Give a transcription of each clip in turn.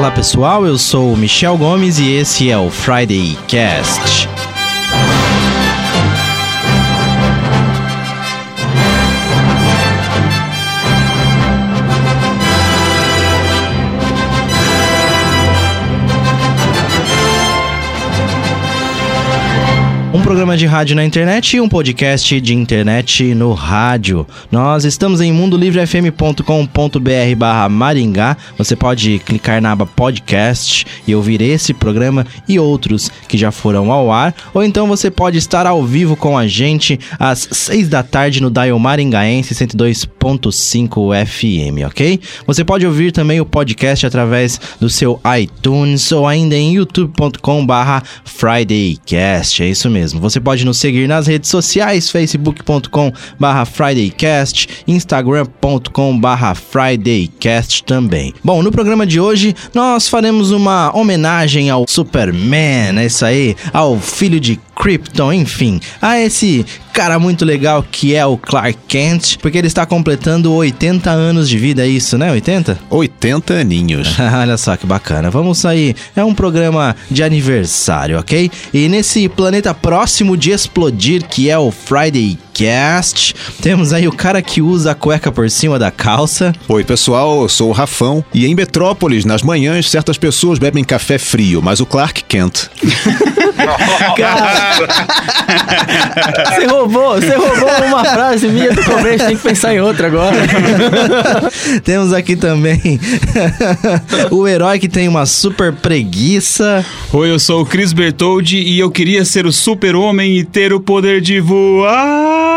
Olá pessoal, eu sou Michel Gomes e esse é o Friday Cast. Programa de rádio na internet e um podcast de internet no rádio. Nós estamos em mundolivrefm.com.br barra Maringá. Você pode clicar na aba podcast e ouvir esse programa e outros que já foram ao ar. Ou então você pode estar ao vivo com a gente às 6 da tarde no Dial Maringaense 102.5 FM, ok? Você pode ouvir também o podcast através do seu iTunes ou ainda em youtube.com barra FridayCast. É isso mesmo. Você pode nos seguir nas redes sociais, facebook.com barra FridayCast, instagram.com barra FridayCast também. Bom, no programa de hoje nós faremos uma homenagem ao Superman, é isso aí, ao filho de Krypton, enfim, a esse cara muito legal que é o Clark Kent, porque ele está completando 80 anos de vida, é isso, né? 80? 80 aninhos. Olha só que bacana. Vamos sair. É um programa de aniversário, ok? E nesse planeta próximo de explodir, que é o Friday Cast, temos aí o cara que usa a cueca por cima da calça. Oi, pessoal, eu sou o Rafão. E em Metrópolis, nas manhãs, certas pessoas bebem café frio, mas o Clark Kent. Cara, você roubou, você roubou uma frase minha do começo, tem que pensar em outra agora. Temos aqui também o herói que tem uma super preguiça. Oi, eu sou o Chris Bertoldi e eu queria ser o super-homem e ter o poder de voar.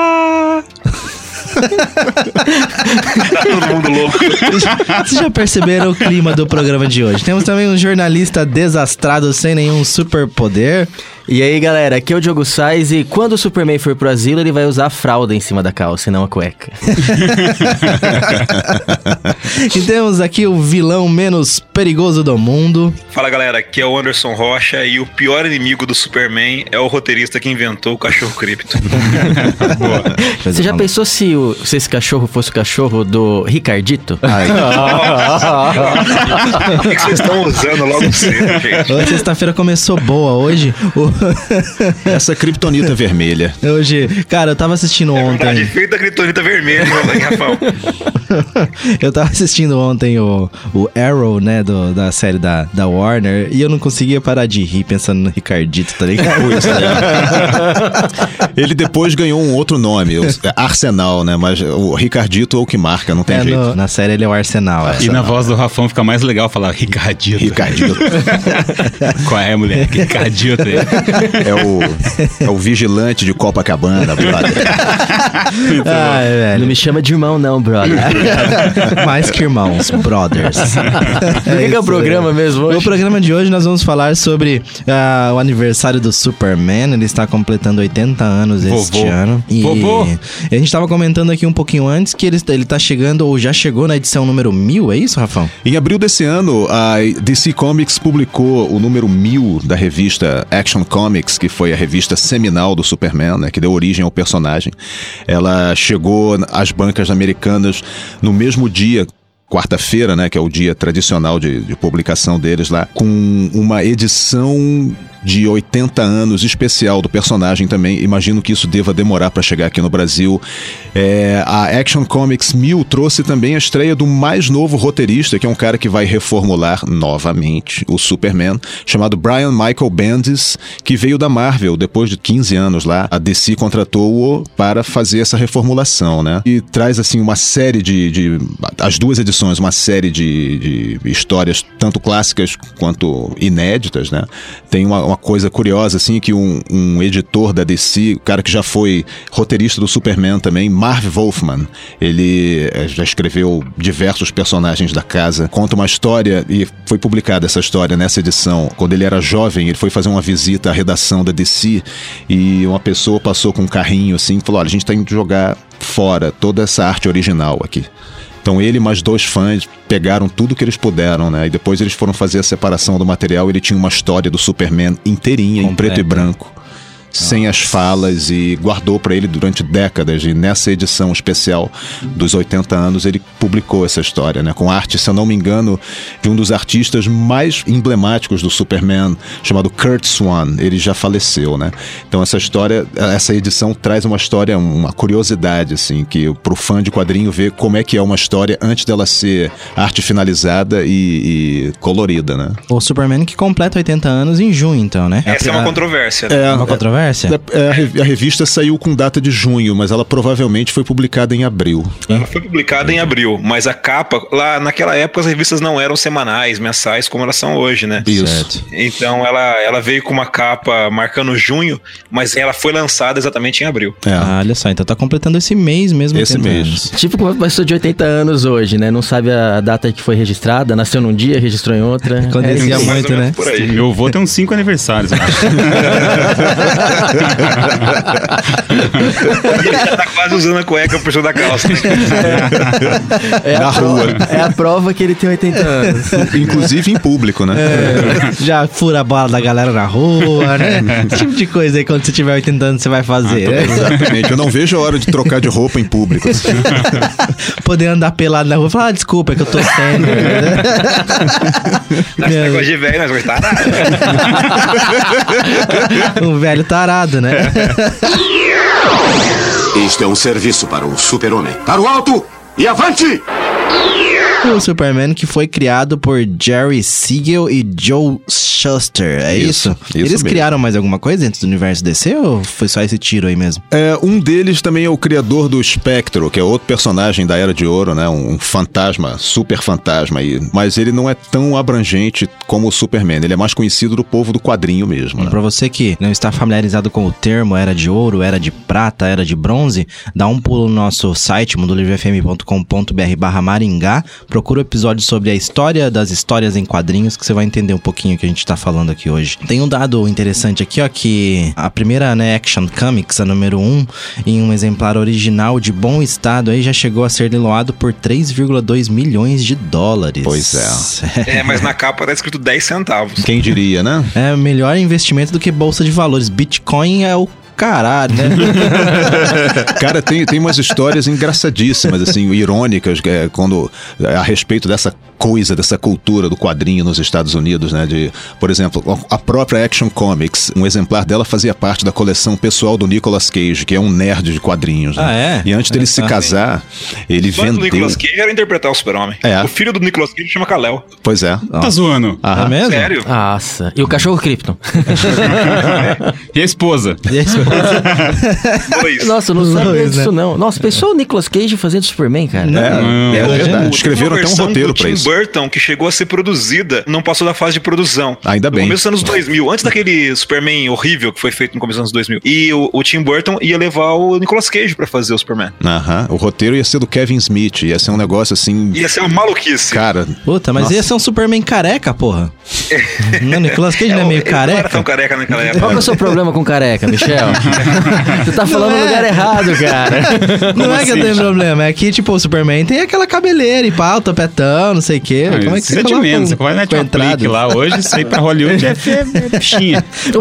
todo mundo louco. Vocês já perceberam o clima do programa de hoje? Temos também um jornalista desastrado sem nenhum superpoder. E aí, galera, aqui é o Diogo Sais e quando o Superman for pro asilo, ele vai usar a fralda em cima da calça e não a cueca. e temos aqui o vilão menos perigoso do mundo. Fala, galera, aqui é o Anderson Rocha e o pior inimigo do Superman é o roteirista que inventou o cachorro cripto. Você já pensou se, o, se esse cachorro fosse o cachorro do Ricardito? o que vocês estão usando logo cedo, gente? Sexta-feira começou boa hoje. O essa criptonita vermelha. Hoje, cara, eu tava assistindo é ontem. Verdade, feita a criptonita vermelha, Rafael? eu tava assistindo ontem o, o Arrow, né, do, da série da, da Warner, e eu não conseguia parar de rir pensando no Ricardito, tá ligado? Ele depois ganhou um outro nome, Arsenal, né? Mas o Ricardito é o que marca, não tem é, jeito. No, na série ele é o Arsenal. É. E na voz do Rafão fica mais legal falar Ricardito. Ricardito. Qual é, mulher? Ricardito. É o, é o vigilante de Copacabana, brother. ah, não me chama de irmão, não, brother. Mais que irmãos, brothers. O que, é, é o programa mesmo hoje? No programa de hoje nós vamos falar sobre uh, o aniversário do Superman. Ele está completando 80 anos Vovô. este ano. E Vovô. a gente estava comentando aqui um pouquinho antes que ele, ele tá chegando, ou já chegou na edição número 1000, é isso, Rafão? Em abril desse ano, a DC Comics publicou o número 1000 da revista Action Comics, que foi a revista seminal do Superman, né, que deu origem ao personagem. Ela chegou às bancas americanas no mesmo dia quarta-feira, né, que é o dia tradicional de, de, publicação deles lá, com uma edição de 80 anos especial do personagem também. Imagino que isso deva demorar para chegar aqui no Brasil. É, a Action Comics 1000 trouxe também a estreia do mais novo roteirista, que é um cara que vai reformular novamente o Superman, chamado Brian Michael Bendis, que veio da Marvel depois de 15 anos lá. A DC contratou-o para fazer essa reformulação, né? E traz assim uma série de, de as duas edições, uma série de, de histórias tanto clássicas quanto inéditas, né? Tem uma, uma coisa curiosa, assim, que um, um, editor da DC, o cara que já foi roteirista do Superman também, Marv Wolfman, ele eh, já escreveu diversos personagens da casa, conta uma história e foi publicada essa história nessa edição. Quando ele era jovem, ele foi fazer uma visita à redação da DC e uma pessoa passou com um carrinho assim e falou: Olha, a gente tá indo jogar fora toda essa arte original aqui. Então ele mais dois fãs pegaram tudo que eles puderam, né? E depois eles foram fazer a separação do material. Ele tinha uma história do Superman inteirinha, Completa. em preto e branco. Sem as falas e guardou para ele durante décadas. E nessa edição especial dos 80 anos ele publicou essa história, né? Com arte, se eu não me engano, de um dos artistas mais emblemáticos do Superman, chamado Kurt Swan. Ele já faleceu, né? Então essa história, essa edição traz uma história, uma curiosidade, assim, que pro fã de quadrinho ver como é que é uma história antes dela ser arte finalizada e, e colorida, né? O Superman que completa 80 anos em junho, então, né? Essa é uma a- controvérsia. né? É, uma controvérsia? É, é, a a revista saiu com data de junho, mas ela provavelmente foi publicada em abril. Ela foi publicada em abril, mas a capa, lá naquela época as revistas não eram semanais, mensais, como elas são hoje, né? Isso. Certo. Então ela, ela veio com uma capa marcando junho, mas ela foi lançada exatamente em abril. É. Ah, olha só, então tá completando esse mês mesmo. Esse 80 mês. anos. Tipo como uma pessoa de 80 anos hoje, né? Não sabe a data que foi registrada, nasceu num dia, registrou em outra. Acontecia É muito, né? Por aí. Meu avô tem uns cinco aniversários. eu acho. Ele já tá quase usando a cueca por cima da calça. né? É Na a prova, rua. É a prova que ele tem 80 anos. Inclusive em público, né? Já fura a bola da galera na rua, né? Esse tipo de coisa aí, quando você tiver 80 anos, você vai fazer. né? Exatamente. Eu não vejo a hora de trocar de roupa em público. Poder andar pelado na rua e falar, ah, desculpa, é que eu tô sendo. Esse negócio de velho, nós gostamos. um velho tarado, né? Isto é um serviço para o super-homem. Para o alto e avante! O Superman que foi criado por Jerry Siegel e Joe Shuster, é isso? Isso, isso Eles mesmo. criaram mais alguma coisa dentro do universo DC ou foi só esse tiro aí mesmo? É, um deles também é o criador do Spectro, que é outro personagem da Era de Ouro, né? Um fantasma, super fantasma aí. Mas ele não é tão abrangente como o Superman. Ele é mais conhecido do povo do quadrinho mesmo, né? Pra você que não está familiarizado com o termo era de ouro, era de prata, era de bronze, dá um pulo no nosso site mundolivrefm.com.br barra Maringá, procura o episódio sobre a história das histórias em quadrinhos que você vai entender um pouquinho o que a gente tá falando aqui hoje. Tem um dado interessante aqui, ó, que a primeira né, Action Comics, a número 1, em um exemplar original de bom estado aí já chegou a ser leiloado por 3,2 milhões de dólares. Pois é. É, mas na capa tá escrito 10 centavos. Quem diria, né? É melhor investimento do que bolsa de valores. Bitcoin é o caralho, né? Cara, tem, tem umas histórias engraçadíssimas, assim, irônicas, é, quando a respeito dessa coisa, dessa cultura do quadrinho nos Estados Unidos, né? De, por exemplo, a própria Action Comics, um exemplar dela fazia parte da coleção pessoal do Nicolas Cage, que é um nerd de quadrinhos. Né? Ah, é? E antes dele se Ah, casar, ele O vendeu. Nicolas Cage era interpretar o super-homem. É. O filho do Nicolas Cage chama Kal-El. Pois é. Tá zoando. Aham. É mesmo? Sério? Nossa. E o cachorro Krypton. E a esposa? E aí, Dois. Nossa, eu não sabia dois, disso, né? não. Nossa, pensou o Nicolas Cage fazendo Superman, cara? É, Não. é É, verdade. Escreveram até um roteiro pra Tim isso. Burton que chegou a ser produzida, não passou da fase de produção. Ainda No bem. começo dos anos 2000, antes daquele Superman horrível que foi feito no começo dos anos 2000. E o, o Tim Burton ia levar o Nicolas Cage pra fazer o Superman. Aham. O roteiro ia ser do Kevin Smith, ia ser um negócio assim. Ia ser uma maluquice. Cara, Puta, mas Nossa. ia ser um Superman careca, porra. Não, Nicolas Cage não é meio ele Não era careca? tão careca naquela Qual época. que é o seu problema com careca, Michel? Você tá falando Não no é. lugar errado, cara. Não é que eu tenho problema, é que, tipo, o Superman tem aquela cabeleira e pau, topetão, não sei o quê. Como é que Isso é de menos. um- Você vai na lá hoje, aí pra Hollywood é, é, é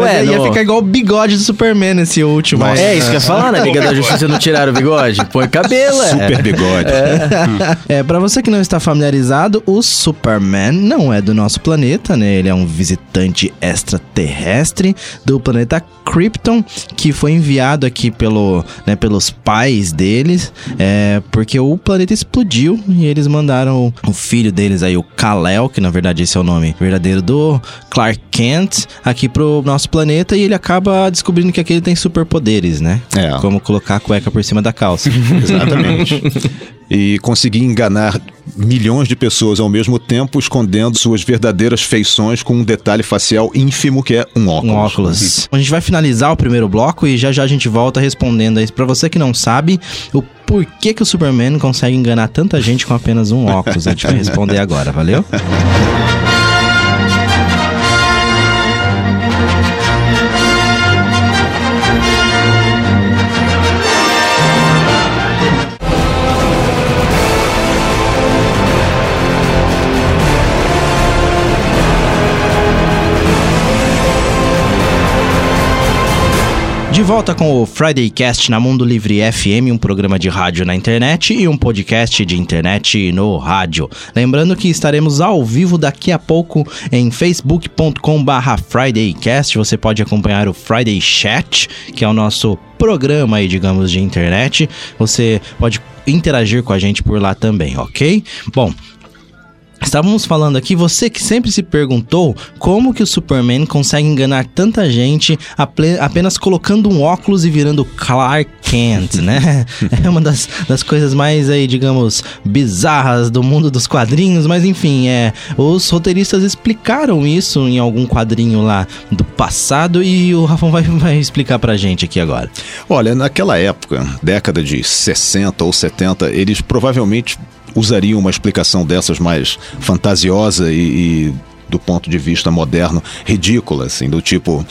é, aí ia não. ficar igual o bigode do Superman nesse último. aí. É isso que eu ia falar, na Liga da Justiça não tiraram o bigode? Põe cabelo, é. super bigode. É, pra você que não está familiarizado, o Superman não é do nosso planeta, né? Ele é um visitante extraterrestre do planeta Krypton, que foi enviado aqui pelo, né, pelos pais deles, é, porque o planeta explodiu e eles mandaram o filho deles aí, o Kal-El, que na verdade esse é o nome verdadeiro do Clark Kent, aqui pro nosso planeta e ele acaba descobrindo que aqui ele tem superpoderes, né? É. Como colocar a cueca por cima da calça. Exatamente. e conseguir enganar milhões de pessoas ao mesmo tempo, escondendo suas verdadeiras feições com um detalhe facial ínfimo que é um óculos. Um óculos. A gente vai finalizar o primeiro bloco e já já a gente volta respondendo aí. Pra você que não sabe, o porquê que o Superman consegue enganar tanta gente com apenas um óculos. A gente vai responder agora, valeu? De volta com o Friday Cast na Mundo Livre FM, um programa de rádio na internet e um podcast de internet no rádio. Lembrando que estaremos ao vivo daqui a pouco em facebook.com/barra FridayCast. Você pode acompanhar o Friday Chat, que é o nosso programa aí, digamos, de internet. Você pode interagir com a gente por lá também, ok? Bom, Estávamos falando aqui, você que sempre se perguntou como que o Superman consegue enganar tanta gente apenas colocando um óculos e virando Clark Kent, né? É uma das, das coisas mais aí, digamos, bizarras do mundo dos quadrinhos, mas enfim, é, os roteiristas explicaram isso em algum quadrinho lá do passado e o Rafão vai, vai explicar pra gente aqui agora. Olha, naquela época, década de 60 ou 70, eles provavelmente usariam uma explicação dessas mais fantasiosa e, e do ponto de vista moderno, ridícula, assim, do tipo.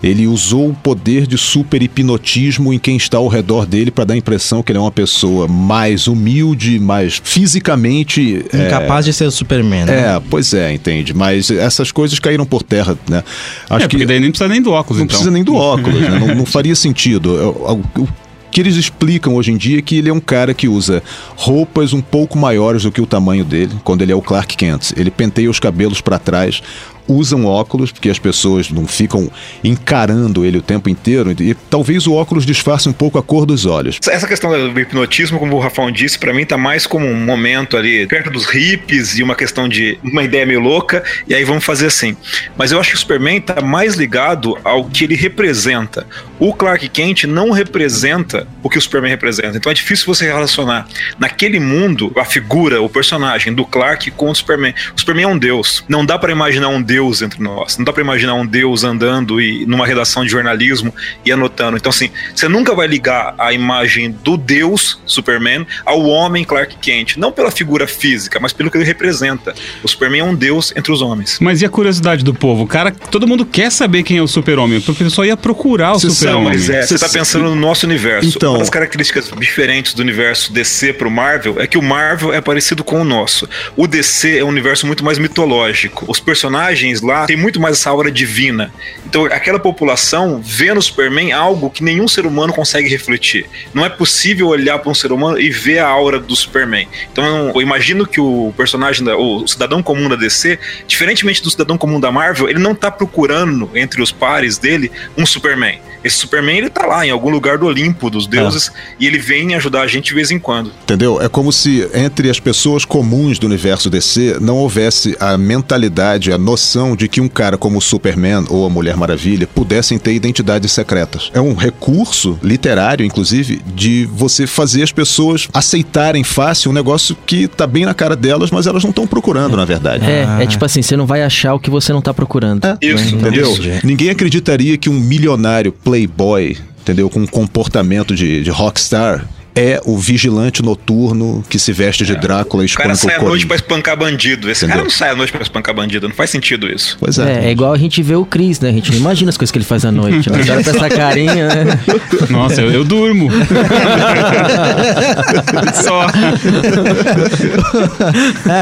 Ele usou o poder de super hipnotismo em quem está ao redor dele para dar a impressão que ele é uma pessoa mais humilde, mais fisicamente. é, Incapaz de ser o Superman, né? É, pois é, entende. Mas essas coisas caíram por terra, né? Acho é, porque daí nem precisa nem do óculos, não então. precisa nem do óculos, né? não, não faria sentido. O, o que eles explicam hoje em dia que ele é um cara que usa roupas um pouco maiores do que o tamanho dele, quando ele é o Clark Kent. Ele penteia os cabelos para trás, usam óculos, porque as pessoas não ficam encarando ele o tempo inteiro, e talvez o óculos disfarce um pouco a cor dos olhos. Essa questão do hipnotismo, como o Rafão disse, pra mim tá mais como um momento ali perto dos hippies e uma questão de uma ideia meio louca, e aí vamos fazer assim. Mas eu acho que o Superman tá mais ligado ao que ele representa. O Clark Kent não representa o que o Superman representa. Então é difícil você relacionar naquele mundo a figura, o personagem do Clark com o Superman. O Superman é um deus. Não dá pra imaginar um deus entre nós. Não dá pra imaginar um deus andando e numa redação de jornalismo e anotando. Então assim, você nunca vai ligar a imagem do deus Superman ao homem Clark Kent, não pela figura física, mas pelo que ele representa. O Superman é um deus entre os homens. Mas e a curiosidade do povo? Cara, todo mundo quer saber quem é o super-homem, o pessoal ia procurar o super-homem. mas é, você Cê- tá pensando no nosso universo. Então- Uma das características diferentes do universo DC pro Marvel é que o Marvel é parecido com o nosso. O DC é um universo muito mais mitológico. Os personagens lá têm muito mais essa aura divina. Então, aquela população vê no Superman algo que nenhum ser humano consegue refletir. Não é possível olhar para um ser humano e ver a aura do Superman. Então, eu imagino que o personagem, da, o cidadão comum da DC, diferentemente do cidadão comum da Marvel, ele não tá procurando entre os pares dele um Superman. Esse Superman, ele tá lá em algum lugar do Olimpo dos deuses e ele vem ajudar a gente de vez em quando. Entendeu? É como se entre as pessoas comuns do universo DC não houvesse a mentalidade, a noção de que um cara como o Superman ou a Mulher Maravilha pudessem ter identidades secretas. É um recurso literário, inclusive, de você fazer as pessoas aceitarem fácil um negócio que tá bem na cara delas, mas elas não estão procurando, na verdade. É, é tipo assim, você não vai achar o que você não tá procurando. Isso, Entendeu? isso. Ninguém acreditaria que um milionário playboy, entendeu, com um comportamento de, de rockstar, é o vigilante noturno que se veste de Drácula e O cara espanca sai o à noite pra espancar bandido. Esse Entendeu? cara não sai à noite pra espancar bandido. Não faz sentido isso. Pois é. É, é igual a gente vê o Chris, né? A gente não imagina as coisas que ele faz à noite. Né? Olha pra essa carinha, né? Nossa, eu, eu durmo. Só.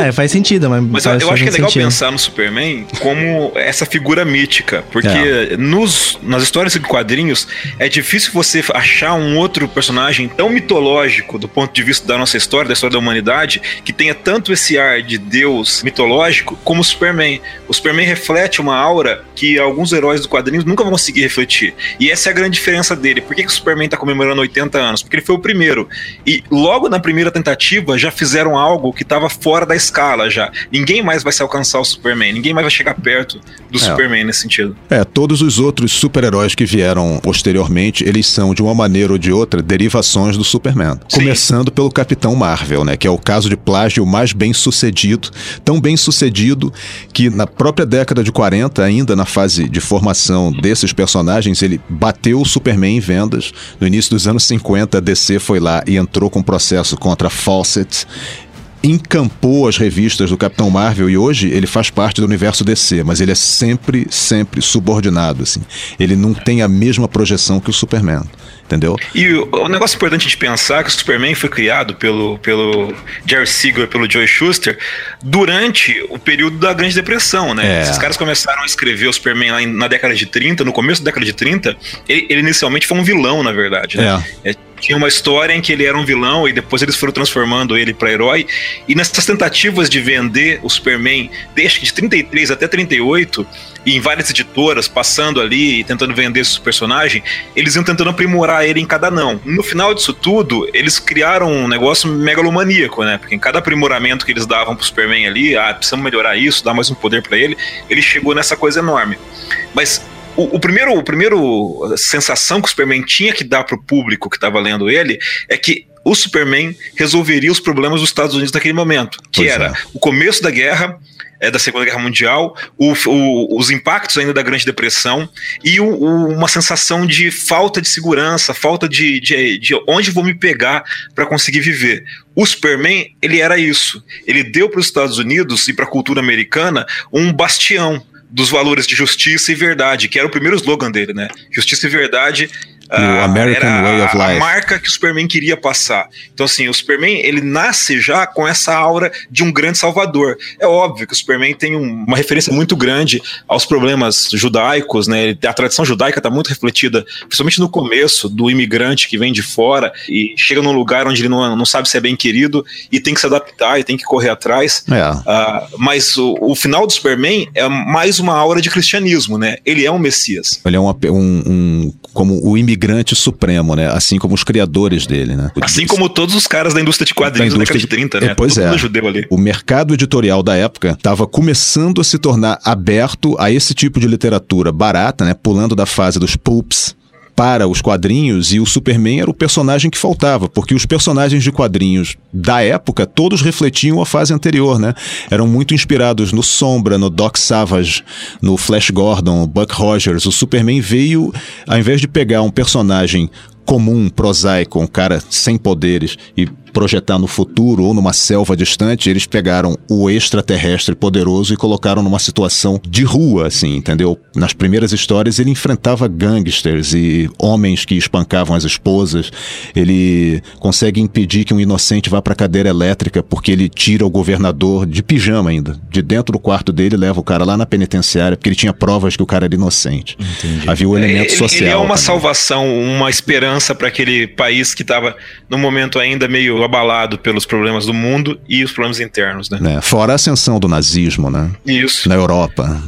É, faz sentido, mas, Mas eu, faz eu acho que é legal sentido. pensar no Superman como essa figura mítica, porque nos, nas histórias de quadrinhos é difícil você achar um outro personagem tão mitológico do ponto de vista da nossa história, da história da humanidade, que tenha tanto esse ar de Deus mitológico como o Superman. O Superman reflete uma aura que alguns heróis do quadrinhos nunca vão conseguir refletir. E essa é a grande diferença dele. Por que, que o Superman está comemorando 80 anos? Porque ele foi o primeiro. E logo na primeira tentativa já fizeram algo que estava fora da escala já. Ninguém mais vai se alcançar o Superman, ninguém mais vai chegar perto do Superman nesse sentido. É, todos os outros super-heróis que vieram posteriormente, eles são, de uma maneira ou de outra, derivações do Superman. Sim. Começando pelo Capitão Marvel, né? Que é o caso de plágio mais bem sucedido. Tão bem sucedido que na própria década de 40, ainda na fase de formação desses personagens, ele bateu o Superman em vendas. No início dos anos 50, a DC foi lá e entrou com processo contra Fawcett encampou as revistas do Capitão Marvel e hoje ele faz parte do universo DC, mas ele é sempre, sempre subordinado, assim. Ele não tem a mesma projeção que o Superman entendeu? E o, o, negócio importante de pensar é que o Superman foi criado pelo, pelo Jerry Siegel e pelo Joe Schuster durante o período da Grande Depressão, né? É. Esses caras começaram a escrever o Superman lá na década de 30, no começo da década de 30, ele, ele inicialmente foi um vilão, na verdade, né? É. É, tinha uma história em que ele era um vilão e depois eles foram transformando ele para herói. E nessas tentativas de vender o Superman, desde de 33 até 38, e em várias editoras, passando ali e tentando vender esse personagem, eles iam tentando aprimorar ele em cada não. No final disso tudo, eles criaram um negócio megalomaníaco, né? Porque em cada aprimoramento que eles davam pro Superman ali, ah, precisamos melhorar isso, dar mais um poder para ele, ele chegou nessa coisa enorme. Mas o, o, primeiro, o primeiro sensação que o Superman tinha que dar pro público que estava lendo ele é que o Superman resolveria os problemas dos Estados Unidos naquele momento, que pois era é. o começo da guerra, é, da Segunda Guerra Mundial, o, o, os impactos ainda da Grande Depressão e o, uma sensação de falta de segurança, falta de, de, de onde vou me pegar para conseguir viver. O Superman, ele era isso. Ele deu para os Estados Unidos e para a cultura americana um bastião dos valores de justiça e verdade, que era o primeiro slogan dele, né? Justiça e verdade ah, American Way of Life. A marca que o Superman queria passar. Então, assim, o Superman, ele nasce já com essa aura de um grande salvador. É óbvio que o Superman tem um, uma referência muito grande aos problemas judaicos, né? A tradição judaica está muito refletida, principalmente no começo, do imigrante que vem de fora e chega num lugar onde ele não, não sabe se é bem querido e tem que se adaptar e tem que correr atrás. É. Uh, mas o, o, final do Superman é mais uma aura de cristianismo, né? Ele é um Messias. Ele é um, um, um como o imigrante supremo, né? Assim como os criadores dele, né? Assim como todos os caras da indústria de quadrinhos da, indústria da década de 30, né? É, pois Todo é. judeu ali. O mercado editorial da época estava começando a se tornar aberto a esse tipo de literatura barata, né? Pulando da fase dos pulps para os quadrinhos e o Superman era o personagem que faltava, porque os personagens de quadrinhos da época todos refletiam a fase anterior, né? Eram muito inspirados no Sombra, no Doc Savage, no Flash Gordon, Buck Rogers. O Superman veio, ao invés de pegar um personagem comum, prosaico, um cara sem poderes e projetar no futuro ou numa selva distante, eles pegaram o extraterrestre poderoso e colocaram numa situação de rua, assim, entendeu? Nas primeiras histórias ele enfrentava gangsters e homens que espancavam as esposas. Ele consegue impedir que um inocente vá para cadeira elétrica porque ele tira o governador de pijama ainda, de dentro do quarto dele, leva o cara lá na penitenciária porque ele tinha provas que o cara era inocente. Entendi. Havia o elemento ele, social. Ele é uma também. salvação, uma esperança para aquele país que estava no momento ainda meio abalado pelos problemas do mundo e os problemas internos, né? É, fora a ascensão do nazismo, né? Isso. Na Europa.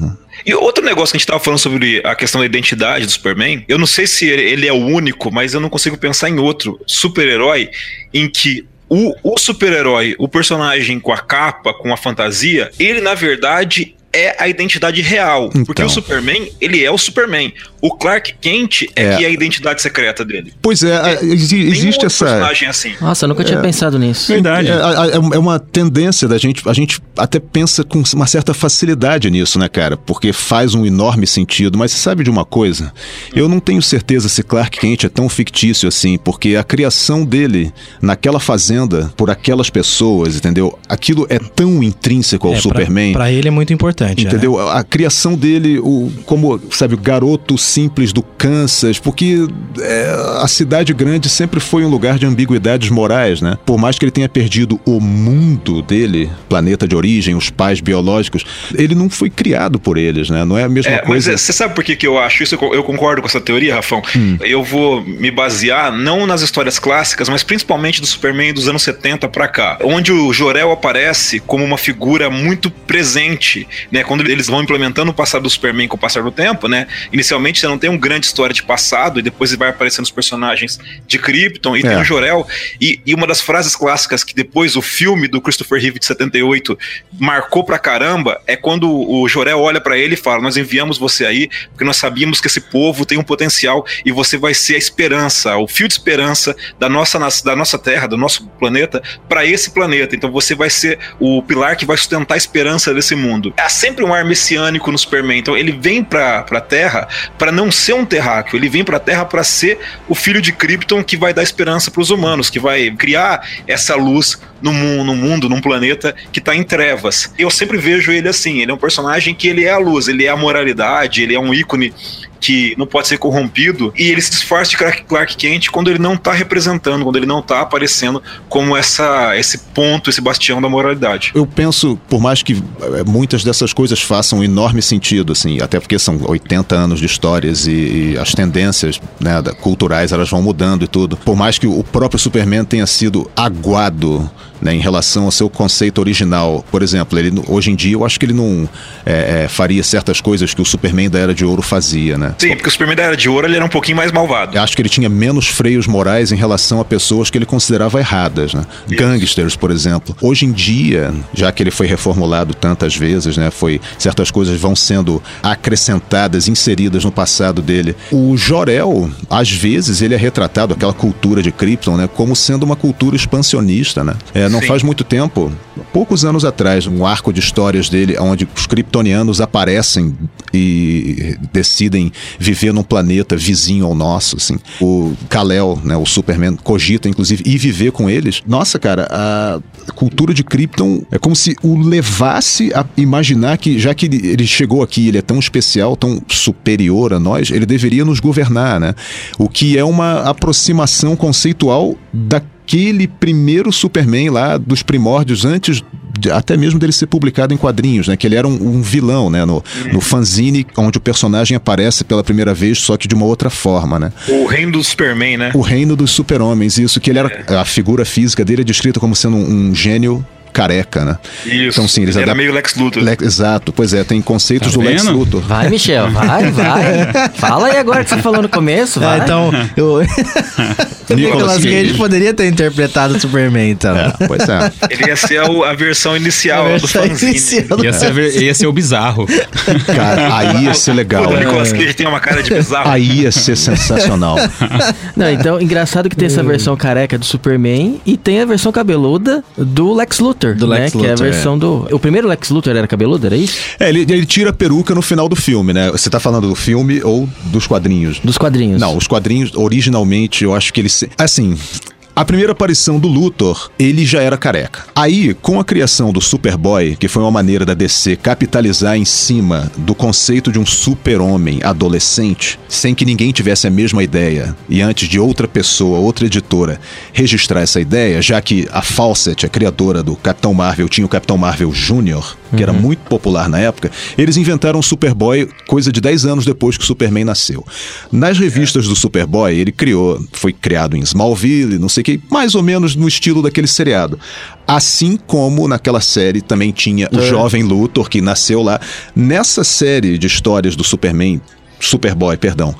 E outro negócio que a gente estava falando sobre a questão da identidade do Superman, eu não sei se ele é o único, mas eu não consigo pensar em outro super-herói em que o, o super-herói, o personagem com a capa, com a fantasia, ele na verdade é a identidade real. Então. Porque o Superman, ele é o Superman. O Clark Kent é, é. que é a identidade secreta dele. Pois é, é existe essa. personagem assim. Nossa, eu nunca tinha é. pensado nisso. Verdade. É, é, é, uma tendência da gente. A gente até pensa com uma certa facilidade nisso, né, cara? Porque faz um enorme sentido. Mas você sabe de uma coisa? Eu não tenho certeza se Clark Kent é tão fictício assim, porque a criação dele naquela fazenda por aquelas pessoas, entendeu? Aquilo é tão intrínseco ao Superman. Para ele é muito importante. Entendeu? Né? A, a criação dele, o, como, sabe, o garoto simples do Kansas, porque é, a cidade grande sempre foi um lugar de ambiguidades morais, né? Por mais que ele tenha perdido o mundo dele, planeta de origem, os pais biológicos, ele não foi criado por eles, né? Não é a mesma é, coisa. Mas você sabe por que, que eu acho isso? Eu concordo com essa teoria, Rafão. Hum. Eu vou me basear não nas histórias clássicas, mas principalmente do Superman dos anos 70 para cá, onde o Jorel aparece como uma figura muito presente, né? Quando eles vão implementando o passado do Superman com o passar do tempo, né? Inicialmente você não tem uma grande história de passado, e depois vai aparecendo os personagens de Krypton, e é. tem o Jorel. E, e, uma das frases clássicas que depois o filme do Christopher Reeve de 78 marcou pra caramba é quando o Jorel olha para ele e fala: Nós enviamos você aí porque nós sabíamos que esse povo tem um potencial e você vai ser a esperança, o fio de esperança da nossa, da nossa Terra, do nosso planeta, para esse planeta. Então você vai ser o pilar que vai sustentar a esperança desse mundo. As sempre um ar messiânico no Superman. Então ele vem pra, pra Terra para não ser um terráqueo, ele vem pra Terra para ser o filho de Krypton que vai dar esperança para os humanos, que vai criar essa luz no mundo, no mundo, num planeta que tá em trevas. Eu sempre vejo ele assim, ele é um personagem que ele é a luz, ele é a moralidade, ele é um ícone que não pode ser corrompido e ele se disfarça de Clark Kent quando ele não tá representando, quando ele não tá aparecendo como essa esse ponto, esse bastião da moralidade. Eu penso, por mais que eh, muitas dessas coisas façam um enorme sentido, assim, até porque são 80 anos de histórias e, e as tendências né, culturais elas vão mudando e tudo. Por mais que o próprio Superman tenha sido aguado né, em relação ao seu conceito original. Por exemplo, ele, hoje em dia eu acho que ele não é, é, faria certas coisas que o Superman da Era de Ouro fazia, né? Sim, porque o Superman da Era de Ouro ele era um pouquinho mais malvado. Eu acho que ele tinha menos freios morais em relação a pessoas que ele considerava erradas, né? Gangsters, por exemplo. Hoje em dia, já que ele foi reformulado tantas vezes, né? Foi certas coisas vão sendo acrescentadas, inseridas no passado dele. O Jorel, às vezes, ele é retratado aquela cultura de Krypton, né? Como sendo uma cultura expansionista, né? É, não Sim. faz muito tempo, poucos anos atrás, um arco de histórias dele, onde os kryptonianos aparecem e decidem viver num planeta vizinho ao nosso, assim. O Kal-El, né, o Superman, cogita, inclusive, ir viver com eles. Nossa, cara, a cultura de Krypton é como se o levasse a imaginar que, já que ele chegou aqui, ele é tão especial, tão superior a nós, ele deveria nos governar, né? O que é uma aproximação conceitual da aquele primeiro Superman lá dos primórdios, antes de, até mesmo dele ser publicado em quadrinhos, né? Que ele era um, um vilão, né? No, no fanzine, onde o personagem aparece pela primeira vez, só que de uma outra forma, né? O reino do Superman, né? O reino dos super-homens, isso, que ele era... É. A figura física dele é descrita como sendo um, um gênio careca, né? Isso. Então, sim, eles Ele era meio Lex Luthor. Le... Exato, pois é, tem conceitos tá do Lex Luthor. Vai, Michel, vai, vai. Fala aí agora que você falou no começo, vai. É, então, eu... Nicolas Cage poderia ter interpretado o Superman, então. É, pois é. Ele ia ser a, a versão inicial a versão do fanzine. Inicial ia, ser, ia ser o bizarro. Cara, aí ia ser legal. O Nicolas Cage tem uma cara de bizarro. Aí ia ser sensacional. Não, então, engraçado que tem essa versão careca do Superman e tem a versão cabeluda do Lex Luthor. Luthor, do né? Lex Luthor, que é a versão é. do... O primeiro Lex Luthor era cabeludo, era isso? É, ele, ele tira a peruca no final do filme, né? Você tá falando do filme ou dos quadrinhos? Dos quadrinhos. Não, os quadrinhos, originalmente, eu acho que eles... Assim, a primeira aparição do Luthor, ele já era careca. Aí, com a criação do Superboy, que foi uma maneira da DC capitalizar em cima do conceito de um super-homem adolescente, sem que ninguém tivesse a mesma ideia, e antes de outra pessoa, outra editora, registrar essa ideia, já que a Fawcett, a criadora do Capitão Marvel, tinha o Capitão Marvel Jr., que uhum. era muito popular na época, eles inventaram o Superboy coisa de 10 anos depois que o Superman nasceu. Nas revistas do Superboy, ele criou, foi criado em Smallville, não sei o que, mais ou menos no estilo daquele seriado. Assim como naquela série também tinha o é. jovem Luthor, que nasceu lá. Nessa série de histórias do Superman, Superboy, perdão,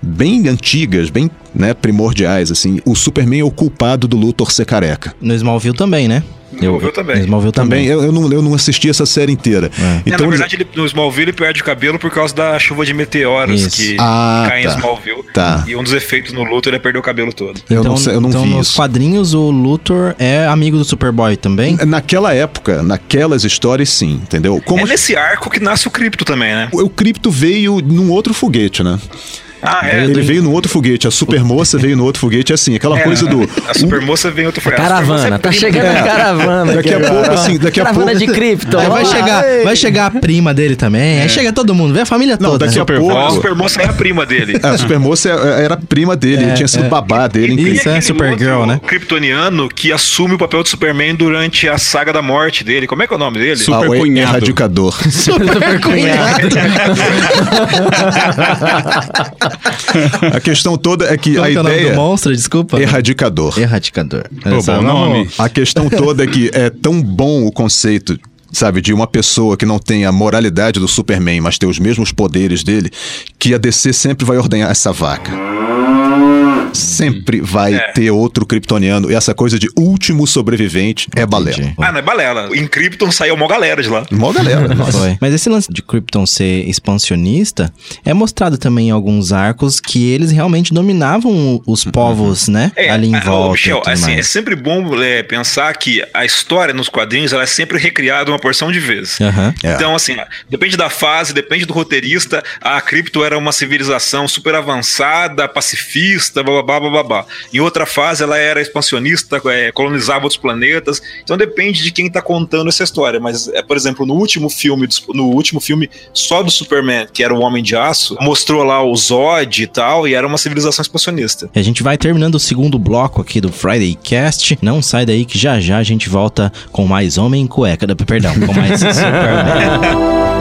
bem antigas, bem né, primordiais, assim, o Superman é o culpado do Luthor ser careca. No Smallville também, né? Smallville também. Smallville também. Eu, eu, não, eu não assisti essa série inteira. É. Então, é, na verdade, ele, no Smallville ele perde o cabelo por causa da chuva de meteoros isso. que ah, cai tá. em Smallville. Tá. E um dos efeitos no Luthor é perder o cabelo todo. Eu então, não, eu não então vi nos isso. quadrinhos o Luthor é amigo do Superboy também? Naquela época, naquelas histórias, sim, entendeu? Como é nesse arco que nasce o Cripto também, né? O, o Cripto veio num outro foguete, né? Ah, é, ele do... veio no outro foguete, a supermoça veio no outro foguete, assim, aquela é, coisa do. A supermoça veio em outro foguete. Caravana, é tá chegando a caravana. Daqui a pouco, assim, daqui a caravana pouco. de cripto. Aí vai chegar, vai chegar a prima dele também. Aí é. chega todo mundo, vem a família Não, toda. Daqui a pouco. A supermoça é a prima dele. a supermoça era a prima dele, tinha sido babá dele. E, Isso é Supergirl, né? kryptoniano que assume o papel de Superman durante a saga da morte dele. Como é que é o nome dele? Super ah, cunhado. Erradicador. Super cunhado. A questão toda é que Qual a que ideia. É o nome do monstro, desculpa. Erradicador. Erradicador. Pô, bom nome. A questão toda é que é tão bom o conceito sabe, de uma pessoa que não tem a moralidade do Superman, mas tem os mesmos poderes dele, que a DC sempre vai ordenhar essa vaca Sempre vai é. ter outro kryptoniano. E essa coisa de último sobrevivente é balela. Ah, não é balela. Em Krypton saiu uma galera de lá. Uma galera. Foi. Mas esse lance de Krypton ser expansionista é mostrado também em alguns arcos que eles realmente dominavam os uhum. povos, né? É, ali em é, volta. Michel, assim, é sempre bom é, pensar que a história nos quadrinhos ela é sempre recriada uma porção de vezes. Uhum. Então, assim, depende da fase, depende do roteirista. A Krypton era uma civilização super avançada, pacifista, blá blá blá blá. Em outra fase, ela era expansionista, é, colonizava outros planetas. Então depende de quem está contando essa história. Mas, é, por exemplo, no último filme, no último filme só do Superman, que era o Homem de Aço, mostrou lá o Zod e tal, e era uma civilização expansionista. A gente vai terminando o segundo bloco aqui do Friday Cast. Não sai daí que já já a gente volta com mais Homem em Cueca. Perdão, com mais Superman.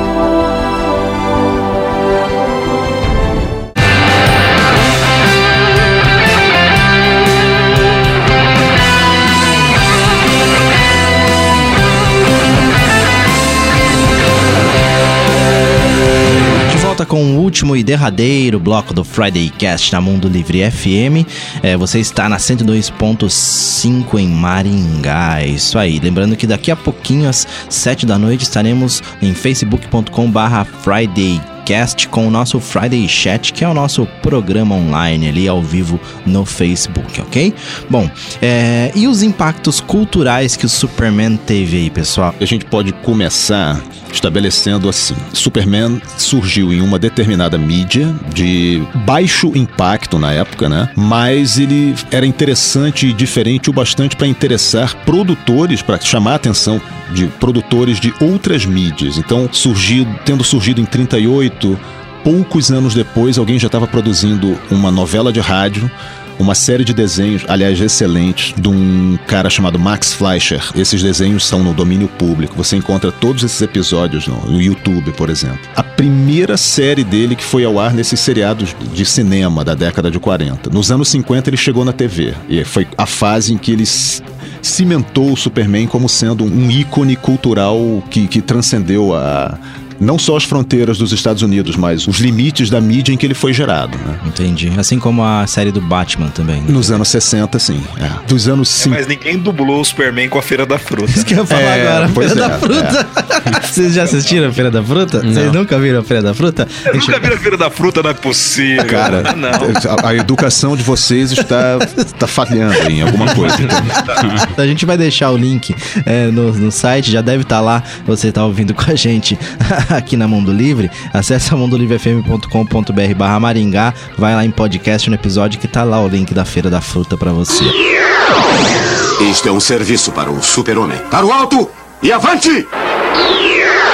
Com o último e derradeiro bloco do Friday Cast na Mundo Livre FM. É, você está na 102.5 em Maringá. É isso aí. Lembrando que daqui a pouquinho, às 7 da noite, estaremos em facebook.com/barra Friday Cast com o nosso Friday Chat, que é o nosso programa online ali ao vivo no Facebook, ok? Bom, é, e os impactos culturais que o Superman teve aí, pessoal? A gente pode começar estabelecendo assim: Superman surgiu em uma determinada mídia de baixo impacto na época, né? Mas ele era interessante e diferente o bastante para interessar produtores, para chamar a atenção de produtores de outras mídias. Então, surgido, tendo surgido em 38, poucos anos depois, alguém já estava produzindo uma novela de rádio uma série de desenhos, aliás, excelentes, de um cara chamado Max Fleischer. Esses desenhos são no domínio público. Você encontra todos esses episódios no, YouTube, por exemplo. A primeira série dele que foi ao ar nesses seriados de cinema da década de 40. Nos anos 50 ele chegou na TV. E foi a fase em que ele cimentou o Superman como sendo um ícone cultural que, que transcendeu a, não só as fronteiras dos Estados Unidos, mas os limites da mídia em que ele foi gerado. Né? Entendi. Assim como a série do Batman também. Né? Nos anos 60, sim. É. Dos anos é, Mas ninguém dublou o Superman com a Feira da Fruta. Isso que eu ia falar é, agora, Feira da é, Fruta. É. Vocês já assistiram a Feira da Fruta? Não. Vocês nunca viram a Feira da Fruta? Eu nunca viram a Feira da Fruta, não é possível. Cara, ah, não. A, a, educação de vocês está, está falhando em alguma coisa. Então. a gente vai deixar o link é, no, no site, já deve estar lá. Você está ouvindo com a gente aqui na Mundo Livre, acesse mundolivrefm.com.br barra Maringá, vai lá em podcast no episódio que tá lá o link da Feira da Fruta para você. Este é um serviço para o super-homem. Para o alto e avante!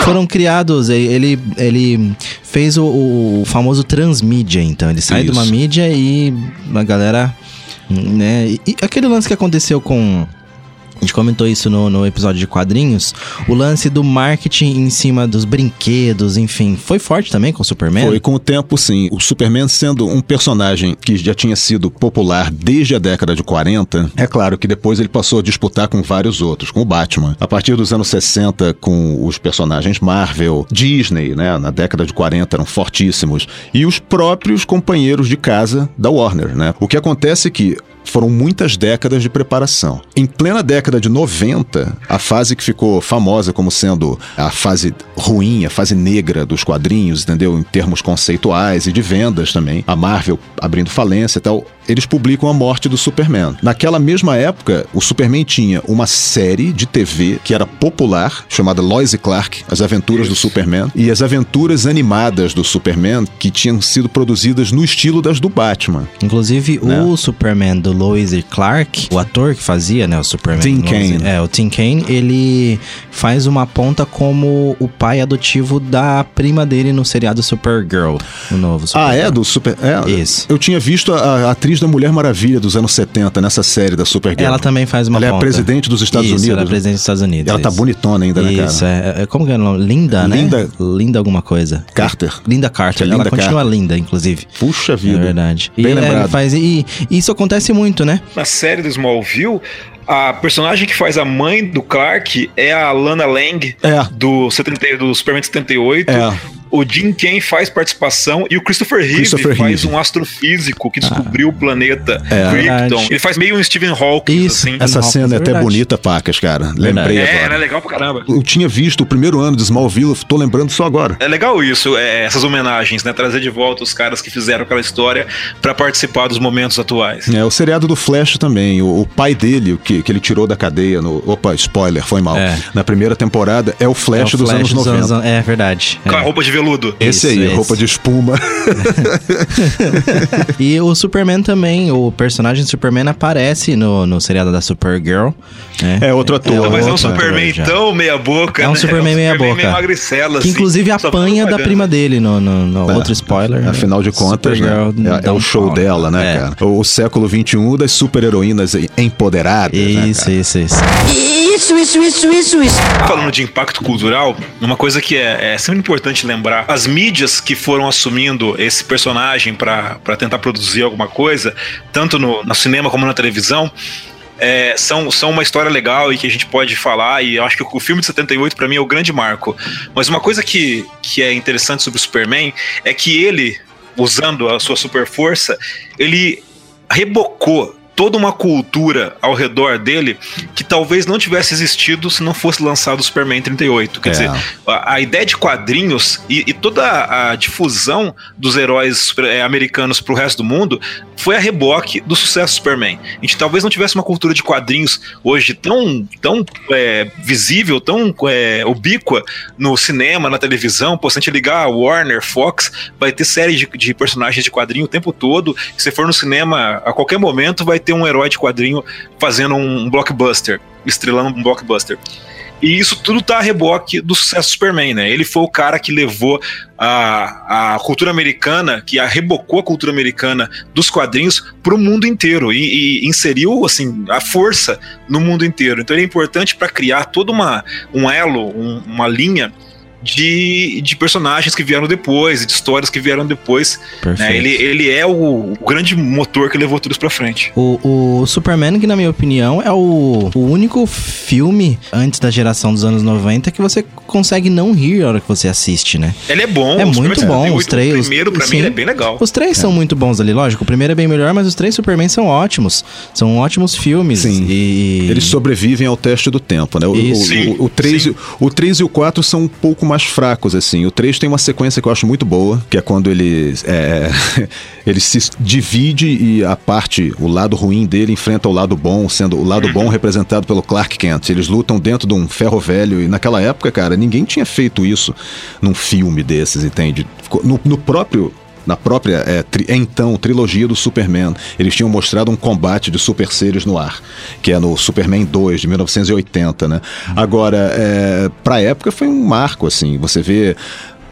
Foram criados, ele, ele fez o, o famoso transmídia, então. Ele sai Isso. de uma mídia e a galera. Né? E aquele lance que aconteceu com a gente comentou isso no, no episódio de quadrinhos. O lance do marketing em cima dos brinquedos, enfim, foi forte também com o Superman? Foi com o tempo, sim. O Superman sendo um personagem que já tinha sido popular desde a década de 40, é claro que depois ele passou a disputar com vários outros, com o Batman. A partir dos anos 60, com os personagens Marvel, Disney, né, na década de 40 eram fortíssimos, e os próprios companheiros de casa da Warner, né? O que acontece é que foram muitas décadas de preparação. Em plena década de 90, a fase que ficou famosa como sendo a fase ruim, a fase negra dos quadrinhos, entendeu? Em termos conceituais e de vendas também. A Marvel abrindo falência e tal eles publicam a morte do Superman. Naquela mesma época, o Superman tinha uma série de TV que era popular, chamada Lois e Clark, As Aventuras do Superman, e as aventuras animadas do Superman que tinham sido produzidas no estilo das do Batman. Inclusive, né? o Superman do Lois e Clark, o ator que fazia, né, o Superman. Tim Kaine. É, o Tim Kaine, ele faz uma ponta como o pai adotivo da prima dele no seriado Supergirl, o novo Supergirl. Ah, é? Do Super... É, Isso. Eu tinha visto a, a atriz da Mulher Maravilha dos anos 70, nessa série da Supergirl. Ela também faz uma Ela ponta. é a presidente dos Estados isso, Unidos. ela é a presidente dos Estados Unidos. Ela tá isso. tá bonitona ainda, né, cara? Isso, é, é. Como que é o nome? Linda, né? Linda. Linda alguma coisa. Carter. Linda Carter. Linda ela continua Carter. linda, inclusive. Puxa vida. É verdade. Bem e, lembrado. É, faz, e isso acontece muito, né? Na série do Smallville, a personagem que faz a mãe do Clark é a Lana Lang, é. do, 70, do Superman 78. É. o Jim Ken faz participação e o Christopher Reeve Christopher faz Reeve. um astrofísico que descobriu ah. o planeta é, Krypton. Ele faz meio um Stephen Hawking, Isso, assim. Essa cena é até bonita, pacas, cara. Lembrei é, agora. É, era legal pra caramba. Eu tinha visto o primeiro ano de Smallville, tô lembrando só agora. É legal isso, é, essas homenagens, né? Trazer de volta os caras que fizeram aquela história para participar dos momentos atuais. É, o seriado do Flash também. O, o pai dele, o que, que ele tirou da cadeia no. Opa, spoiler, foi mal. É. Na primeira temporada, é o Flash, é o dos anos 90. Anos, é verdade. Com a roupa de veludo. Esse isso, aí, esse. roupa de espuma. e o Superman também, o personagem Superman aparece no, no seriado da Supergirl. Né? É outro ator. É, mas é um Superman tão meia boca, É um né? Superman, é um meia Superman boca. Magricela, que inclusive assim, apanha da prima dele no, no, no é, outro spoiler. Afinal de contas, né? é, é o show pau, dela, né, é. cara? O século XXI das super-heroínas empoderadas. Isso, né, isso, isso. Isso, isso, isso, isso, isso. Falando de impacto cultural, uma coisa que é, é sempre importante lembrar: as mídias que foram assumindo esse personagem para tentar produzir alguma coisa, tanto no, no cinema como na televisão, é, são, são uma história legal e que a gente pode falar, e eu acho que o filme de 78 para mim é o grande marco. Mas uma coisa que, que é interessante sobre o Superman é que ele, usando a sua super força, ele rebocou toda uma cultura ao redor dele que talvez não tivesse existido se não fosse lançado o Superman 38. Quer é. dizer, a, a, ideia de quadrinhos e, e, toda a difusão dos heróis é, americanos para o resto do mundo foi a reboque do sucesso do Superman. A gente talvez não tivesse uma cultura de quadrinhos hoje tão, tão é, visível, tão é, ubíqua no cinema, na televisão. Pô, se a gente ligar a Warner, Fox, vai ter série de, de personagens de quadrinho o tempo todo. Se for no cinema, a qualquer momento vai ter um herói de quadrinho fazendo um blockbuster, estrelando um blockbuster. E isso tudo tá a reboque do sucesso do Superman, né? Ele foi o cara que levou a, a cultura americana, que a rebocou a cultura americana dos quadrinhos para o mundo inteiro e, e, inseriu assim a força no mundo inteiro. Então ele é importante para criar todo uma, um elo, um, uma linha de, de personagens que vieram depois, de histórias que vieram depois. Né? Ele, ele é o, o, grande motor que levou tudo isso pra frente. O, o Superman, que na minha opinião é o, o único filme antes da geração dos anos 90 que você consegue não rir na hora que você assiste, né? Ele é bom. É muito bom. Os três, o primeiro, pra sim, mim, é bem legal. Os três é. são muito bons ali, lógico. O primeiro é bem melhor, mas os três Superman são ótimos. São ótimos filmes. Sim. E... Eles sobrevivem ao teste do tempo, né? O, o, o, o, 3, o 3 e o 4 são um pouco mais mais fracos, assim. O 3 tem uma sequência que eu acho muito boa, que é quando ele, é, ele se divide e a parte, o lado ruim dele enfrenta o lado bom, sendo o lado bom representado pelo Clark Kent. Eles lutam dentro de um ferro velho e naquela época, cara, ninguém tinha feito isso num filme desses, entende? No, no próprio na própria é, tri, então trilogia do Superman, eles tinham mostrado um combate de super seres no ar, que é no Superman 2 de 1980, né? Agora, é, pra época foi um marco, assim, você vê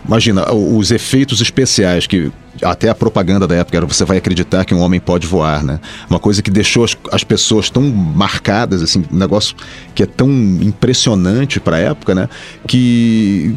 Imagina, os efeitos especiais que até a propaganda da época era você vai acreditar que um homem pode voar, né? Uma coisa que deixou as, as pessoas tão marcadas, assim, um negócio que é tão impressionante para a época, né? Que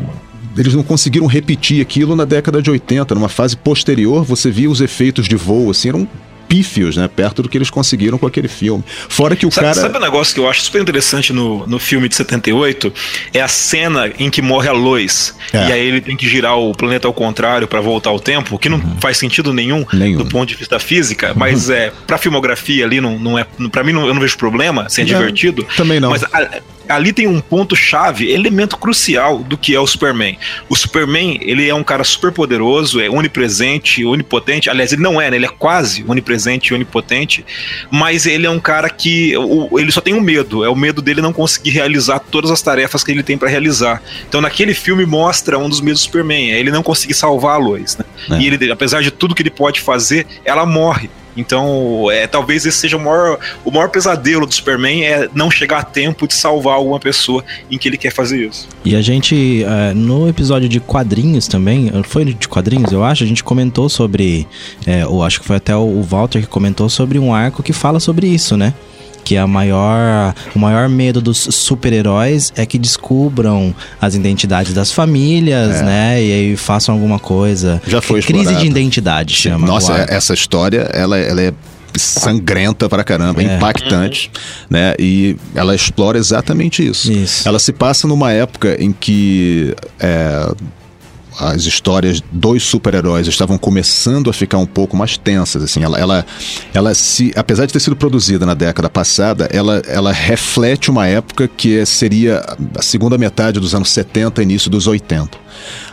eles não conseguiram repetir aquilo na década de 80. Numa fase posterior, você via os efeitos de voo, assim, eram pífios, né? Perto do que eles conseguiram com aquele filme. Fora que o sabe, cara. Sabe um negócio que eu acho super interessante no, no filme de 78? É a cena em que morre a Lois. É. E aí ele tem que girar o planeta ao contrário para voltar ao tempo, que não uhum. faz sentido nenhum, nenhum, do ponto de vista física, uhum. mas é pra filmografia ali não, não é. Pra mim não, eu não vejo problema, ser é, divertido. Também não. Mas a, ali tem um ponto chave, elemento crucial do que é o Superman. O Superman, ele é um cara super poderoso, é onipresente, onipotente. Aliás, ele não é, né? Ele é quase onipresente e onipotente, mas ele é um cara que o, ele só tem um medo, é o medo dele não conseguir realizar todas as tarefas que ele tem para realizar. Então, naquele filme mostra um dos medos do Superman, é ele não conseguir salvar a Lois, né? É. E ele, apesar de tudo que ele pode fazer, ela morre. Então, é, talvez esse seja o maior, o maior pesadelo do Superman é não chegar a tempo de salvar alguma pessoa em que ele quer fazer isso. E a gente, uh, no episódio de quadrinhos também, foi de quadrinhos, eu acho, a gente comentou sobre, é, eu acho que foi até o Walter que comentou sobre um arco que fala sobre isso, né? Que a maior, o maior medo dos super-heróis é que descubram as identidades das famílias, é. né? E aí façam alguma coisa. Já foi Crise explorado. de identidade, chama. Nossa, essa história, ela, ela é sangrenta pra caramba, é. impactante, né? E ela explora exatamente isso. isso. Ela se passa numa época em que é, as histórias dos super-heróis estavam começando a ficar um pouco mais tensas, assim, ela, ela, ela se, apesar de ter sido produzida na década passada, ela, ela reflete uma época que seria a segunda metade dos anos 70, início dos 80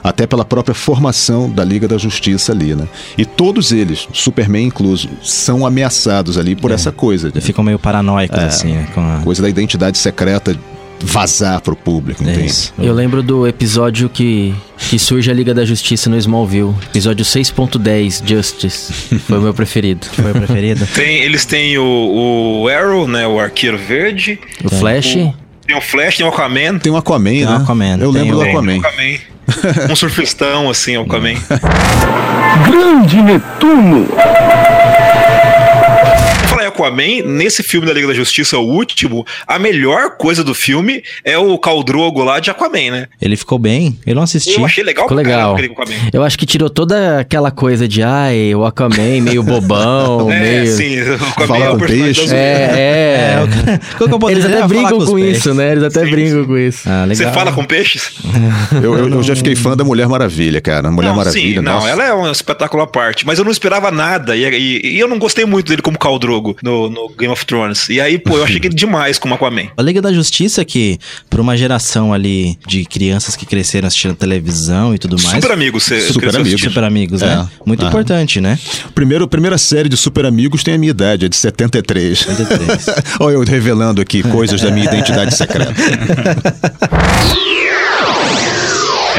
até pela própria formação da Liga da Justiça ali, né? E todos eles, Superman incluso, são ameaçados ali por é. essa coisa. Né? Ficam meio paranoicos, é, assim, né? A... Coisa da identidade secreta vazar pro público, é entende? Eu lembro do episódio que, que surge a Liga da Justiça no Smallville. Episódio 6.10, Justice. Foi o meu preferido. Foi o preferido. Tem, eles têm o, o Arrow, né? O Arqueiro Verde. O Flash. O, tem o Flash, tem o Aquaman. Tem o Aquaman, tem né? Aquaman. Eu lembro do Aquaman. Aquaman. um surfistão, assim, o Aquaman. Grande Netuno! Aquaman, nesse filme da Liga da Justiça, o último, a melhor coisa do filme é o Caldrogo lá de Aquaman, né? Ele ficou bem, eu não assisti. Eu achei legal ficou legal. Eu acho que tirou toda aquela coisa de, ai, o Aquaman meio bobão, é, meio... sim, o Aquaman Fala é o peixe. É, é. é Eles até brincam com, com isso, né? Eles até sim, brincam sim. com isso. Ah, Você fala com peixes? eu, eu, eu, já fiquei fã da Mulher Maravilha, cara. Mulher não, Maravilha, sim, não, ela é um espetáculo à parte, mas eu não esperava nada e, e, e eu não gostei muito dele como Caldrogo no, no Game of Thrones. E aí, pô, eu achei que demais com o Aquaman. A Liga da Justiça, que pra uma geração ali de crianças que cresceram assistindo televisão e tudo mais. Super amigos, você Super amigos. Super amigos, né? É. Muito importante, né? Primeiro, primeira série de Super Amigos tem a minha idade, é de 73. 73. Olha eu revelando aqui coisas da minha identidade secreta.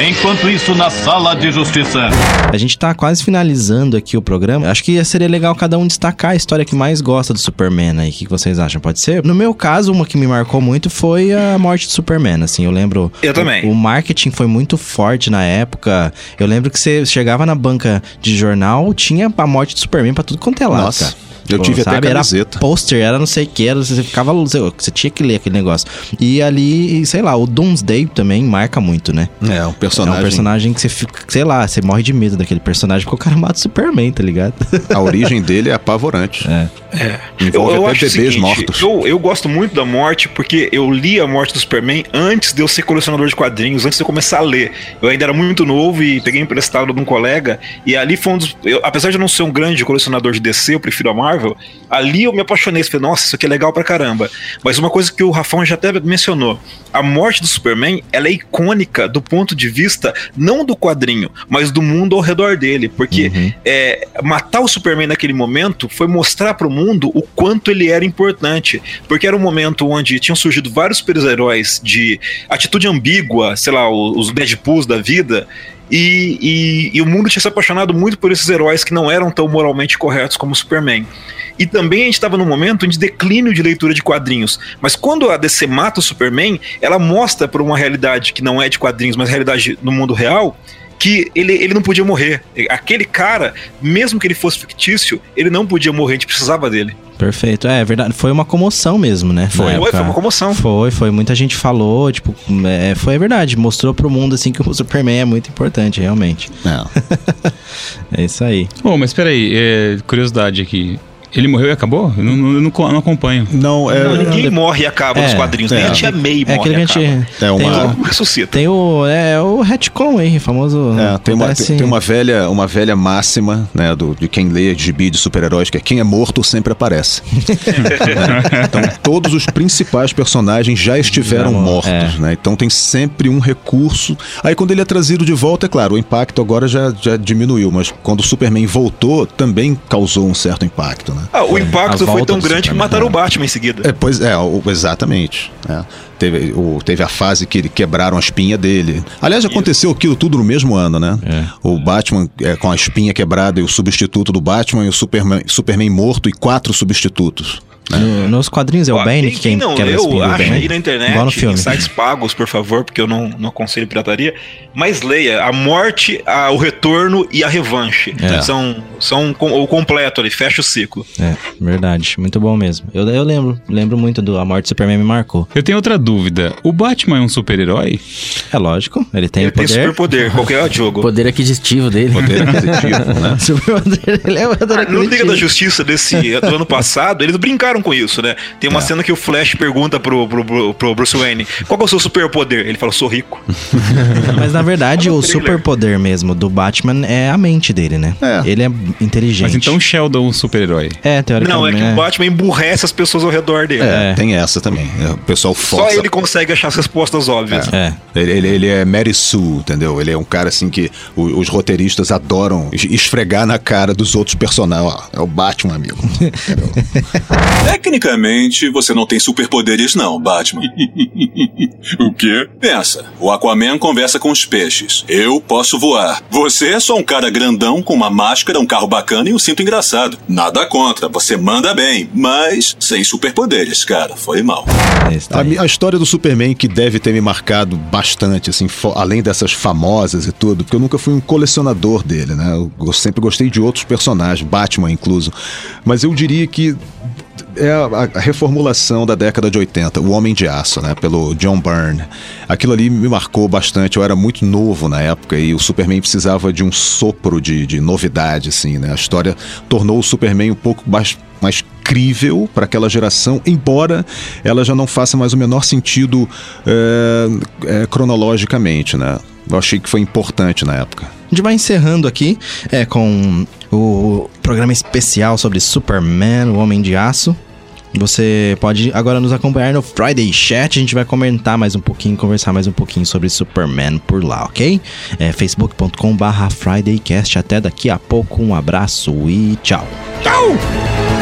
Enquanto isso, na sala de justiça. A gente tá quase finalizando aqui o programa. Acho que seria legal cada um destacar a história que mais gosta do Superman aí. O que vocês acham? Pode ser? No meu caso, uma que me marcou muito foi a morte do Superman. Assim, eu lembro. Eu também. O, o marketing foi muito forte na época. Eu lembro que você chegava na banca de jornal, tinha a morte do Superman pra tudo quanto é lado, Nossa. Cara. Eu Pô, tive sabe? até camiseta. Era pôster, era não sei o que, era, você ficava. Você tinha que ler aquele negócio. E ali, sei lá, o Doomsday também marca muito, né? É, um personagem. É um personagem que você fica, sei lá, você morre de medo daquele personagem, porque o cara mata o Superman, tá ligado? A origem dele é apavorante. É. É. Envolve eu, eu até bebês seguinte, mortos. Eu, eu gosto muito da morte porque eu li a morte do Superman antes de eu ser colecionador de quadrinhos, antes de eu começar a ler. Eu ainda era muito novo e peguei emprestado de um colega, e ali foi um dos. Eu, apesar de eu não ser um grande colecionador de DC, eu prefiro a Marvel, ali eu me apaixonei. Falei, nossa, isso aqui é legal pra caramba. Mas uma coisa que o Rafão já até mencionou: a morte do Superman ela é icônica do ponto de vista não do quadrinho, mas do mundo ao redor dele. Porque uhum. é, matar o Superman naquele momento foi mostrar pro mundo o quanto ele era importante. Porque era um momento onde tinham surgido vários super-heróis de atitude ambígua, sei lá, os Deadpools da vida, e, e, e, o mundo tinha se apaixonado muito por esses heróis que não eram tão moralmente corretos como Superman. E também a gente estava num momento de declínio de leitura de quadrinhos. Mas quando a DC mata o Superman, ela mostra para uma realidade que não é de quadrinhos, mas realidade no mundo real, que ele, ele não podia morrer. Aquele cara, mesmo que ele fosse fictício, ele não podia morrer, a gente precisava dele. Perfeito. É, é verdade. Foi uma comoção mesmo, né? Foi, foi uma comoção. Foi, foi. Muita gente falou, tipo, é, foi verdade. Mostrou pro mundo, assim, que o Superman é muito importante, realmente. Não. é isso aí. Bom, mas peraí, é, curiosidade aqui. Ele morreu e acabou? Eu não, não, não acompanho. Não, é, não, ninguém morre e acaba é, nos quadrinhos. É, Nem a Tia May é morre que a gente, É uma... Tem, ressuscita. Tem o, é, o retcon aí, famoso... É, tem, uma, tem, tem, uma, velha, uma velha máxima, né, do, de quem lê gibi de super-heróis, que é quem é morto sempre aparece. então, todos os principais personagens já estiveram mortos, é. né? Então tem sempre um recurso. Aí quando ele é trazido de volta, é claro, o impacto agora já, já diminuiu, mas quando o Superman voltou, também causou um certo impacto, né? Né? Ah, o impacto foi tão grande que mataram o Batman em seguida. É, pois é, exatamente. É. Teve, o, teve a fase que quebraram a espinha dele. Aliás, aconteceu aquilo tudo no mesmo ano, né? É. O Batman é, com a espinha quebrada e o substituto do Batman e o Superman, Superman morto e quatro substitutos. Né? No, nos quadrinhos é o Bane que quem não quer leu, acha aí na internet, Igual no filme. em sites pagos, por favor, porque eu não, não aconselho pirataria. Mas leia a morte, a, o retorno e a revanche. É. São, são o completo ali, fecha o ciclo. É, verdade. Muito bom mesmo. Eu, eu lembro, lembro muito do A Morte do Superman me marcou. Eu tenho outra dúvida. O Batman é um super-herói? É lógico, ele tem ele poder. tem superpoder, qualquer jogo. Poder aquisitivo dele. Poder aquisitivo, né? superpoder, ele é o poder ah, No Liga da Justiça desse do ano passado, eles brincaram com isso, né? Tem uma é. cena que o Flash pergunta pro, pro, pro, Bruce Wayne: qual é o seu superpoder? Ele fala: sou rico. Mas na verdade, o superpoder mesmo do Batman é a mente dele, né? É. Ele é inteligente. Mas então Sheldon é um super-herói. É, teoricamente. Não, é que o Batman emburrece as pessoas ao redor dele. É, tem essa também. O pessoal força. Só ele consegue achar as respostas óbvias. É. Ele, ele, ele, é Mary Sue, entendeu? Ele é um cara assim que os roteiristas adoram esfregar na cara dos outros personagens. Ó, é o Batman, amigo. Tecnicamente, você não tem superpoderes, não, Batman. o quê? Pensa, o Aquaman conversa com os peixes. Eu posso voar. Você é só um cara grandão com uma máscara, um carro bacana e um cinto engraçado. Nada contra, você manda bem, mas sem superpoderes, cara. Foi mal. A, a história do Superman que deve ter me marcado bastante, assim, além dessas famosas e tudo, porque eu nunca fui um colecionador dele, né? Eu sempre gostei de outros personagens, Batman incluso. Mas eu diria que é a, reformulação da década de 80, O Homem de Aço, né, pelo John Byrne. Aquilo ali me marcou bastante, eu era muito novo na época e o Superman precisava de um sopro de, de novidade, assim, né? A história tornou o Superman um pouco mais, mais crível para aquela geração, embora ela já não faça mais o menor sentido é, é, cronologicamente, né? Eu achei que foi importante na época. A gente vai encerrando aqui é, com o programa especial sobre Superman, o Homem de Aço. Você pode agora nos acompanhar no Friday Chat. A gente vai comentar mais um pouquinho, conversar mais um pouquinho sobre Superman por lá, ok? É facebook.com/barra FridayCast. Até daqui a pouco. Um abraço e tchau. Tchau!